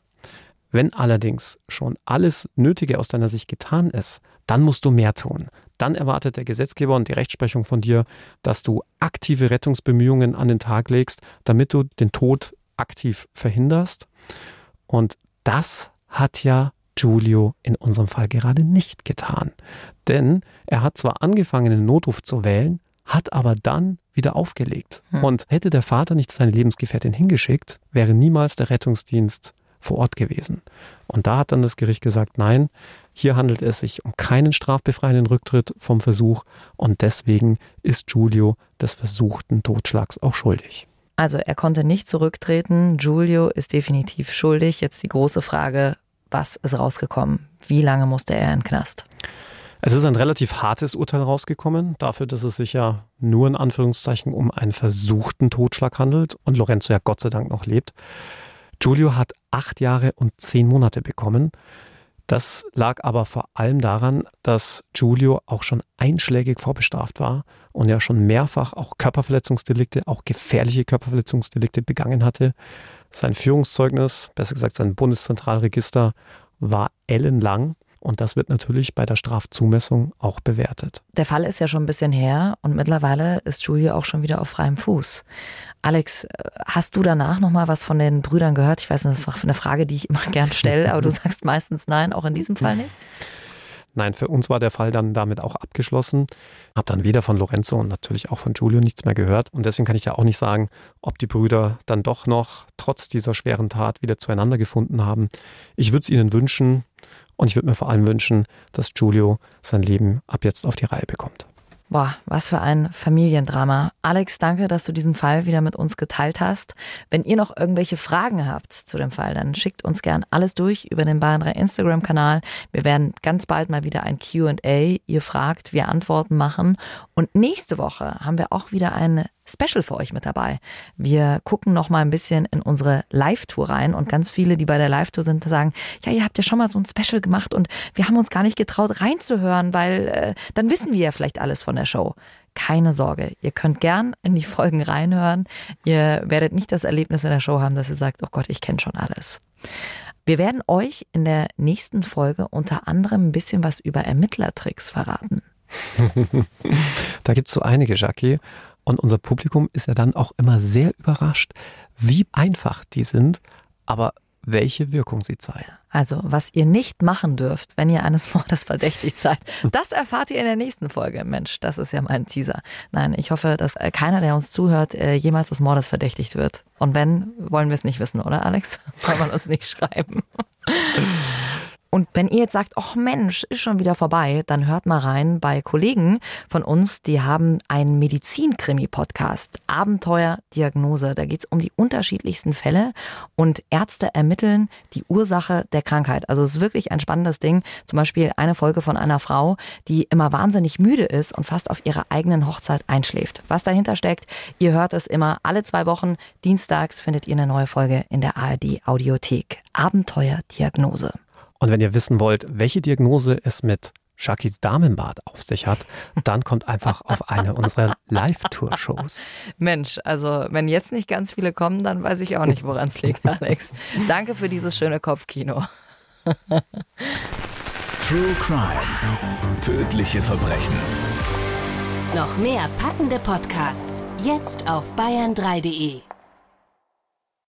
Speaker 4: Wenn allerdings schon alles Nötige aus deiner Sicht getan ist, dann musst du mehr tun. Dann erwartet der Gesetzgeber und die Rechtsprechung von dir, dass du aktive Rettungsbemühungen an den Tag legst, damit du den Tod aktiv verhinderst. Und das hat ja Giulio in unserem Fall gerade nicht getan. Denn er hat zwar angefangen, den Notruf zu wählen, hat aber dann wieder aufgelegt. Hm. Und hätte der Vater nicht seine Lebensgefährtin hingeschickt, wäre niemals der Rettungsdienst vor Ort gewesen. Und da hat dann das Gericht gesagt, nein, hier handelt es sich um keinen strafbefreienden Rücktritt vom Versuch und deswegen ist Giulio des versuchten Totschlags auch schuldig.
Speaker 3: Also er konnte nicht zurücktreten. Giulio ist definitiv schuldig. Jetzt die große Frage, was ist rausgekommen? Wie lange musste er in den Knast?
Speaker 4: Es ist ein relativ hartes Urteil rausgekommen, dafür, dass es sich ja nur in Anführungszeichen um einen versuchten Totschlag handelt und Lorenzo ja Gott sei Dank noch lebt. Giulio hat acht Jahre und zehn Monate bekommen. Das lag aber vor allem daran, dass Giulio auch schon einschlägig vorbestraft war und ja schon mehrfach auch Körperverletzungsdelikte, auch gefährliche Körperverletzungsdelikte begangen hatte. Sein Führungszeugnis, besser gesagt sein Bundeszentralregister, war ellenlang und das wird natürlich bei der Strafzumessung auch bewertet.
Speaker 3: Der Fall ist ja schon ein bisschen her und mittlerweile ist Julia auch schon wieder auf freiem Fuß. Alex, hast du danach nochmal was von den Brüdern gehört? Ich weiß, das ist eine Frage, die ich immer gern stelle, aber du sagst meistens nein, auch in diesem Fall nicht?
Speaker 4: Nein, für uns war der Fall dann damit auch abgeschlossen. Hab dann weder von Lorenzo und natürlich auch von Giulio nichts mehr gehört. Und deswegen kann ich ja auch nicht sagen, ob die Brüder dann doch noch trotz dieser schweren Tat wieder zueinander gefunden haben. Ich würde es ihnen wünschen und ich würde mir vor allem wünschen, dass Giulio sein Leben ab jetzt auf die Reihe bekommt.
Speaker 3: Boah, was für ein Familiendrama. Alex, danke, dass du diesen Fall wieder mit uns geteilt hast. Wenn ihr noch irgendwelche Fragen habt zu dem Fall, dann schickt uns gern alles durch über den Bayern 3 Instagram-Kanal. Wir werden ganz bald mal wieder ein QA. Ihr fragt, wir Antworten machen. Und nächste Woche haben wir auch wieder eine Special für euch mit dabei. Wir gucken noch mal ein bisschen in unsere Live-Tour rein und ganz viele, die bei der Live-Tour sind, sagen, ja, ihr habt ja schon mal so ein Special gemacht und wir haben uns gar nicht getraut reinzuhören, weil äh, dann wissen wir ja vielleicht alles von der Show. Keine Sorge, ihr könnt gern in die Folgen reinhören. Ihr werdet nicht das Erlebnis in der Show haben, dass ihr sagt, oh Gott, ich kenne schon alles. Wir werden euch in der nächsten Folge unter anderem ein bisschen was über Ermittlertricks verraten.
Speaker 4: da gibt es so einige, Jackie. Und unser Publikum ist ja dann auch immer sehr überrascht, wie einfach die sind, aber welche Wirkung sie zeigen.
Speaker 3: Also, was ihr nicht machen dürft, wenn ihr eines Mordes verdächtigt seid, das erfahrt ihr in der nächsten Folge. Mensch, das ist ja mein Teaser. Nein, ich hoffe, dass äh, keiner, der uns zuhört, äh, jemals des Mordes verdächtigt wird. Und wenn, wollen wir es nicht wissen, oder Alex? Soll man uns nicht schreiben. Und wenn ihr jetzt sagt, ach Mensch, ist schon wieder vorbei, dann hört mal rein bei Kollegen von uns, die haben einen Medizin-Krimi-Podcast, Abenteuer Diagnose. Da geht es um die unterschiedlichsten Fälle und Ärzte ermitteln die Ursache der Krankheit. Also es ist wirklich ein spannendes Ding. Zum Beispiel eine Folge von einer Frau, die immer wahnsinnig müde ist und fast auf ihrer eigenen Hochzeit einschläft. Was dahinter steckt, ihr hört es immer alle zwei Wochen. Dienstags findet ihr eine neue Folge in der ARD Audiothek. Abenteuer Diagnose.
Speaker 4: Und wenn ihr wissen wollt, welche Diagnose es mit Shakis Damenbad auf sich hat, dann kommt einfach auf eine unserer Live-Tour-Shows.
Speaker 3: Mensch, also wenn jetzt nicht ganz viele kommen, dann weiß ich auch nicht, woran es liegt, Alex. Danke für dieses schöne Kopfkino.
Speaker 2: True Crime. Tödliche Verbrechen.
Speaker 5: Noch mehr packende Podcasts jetzt auf bayern3.de.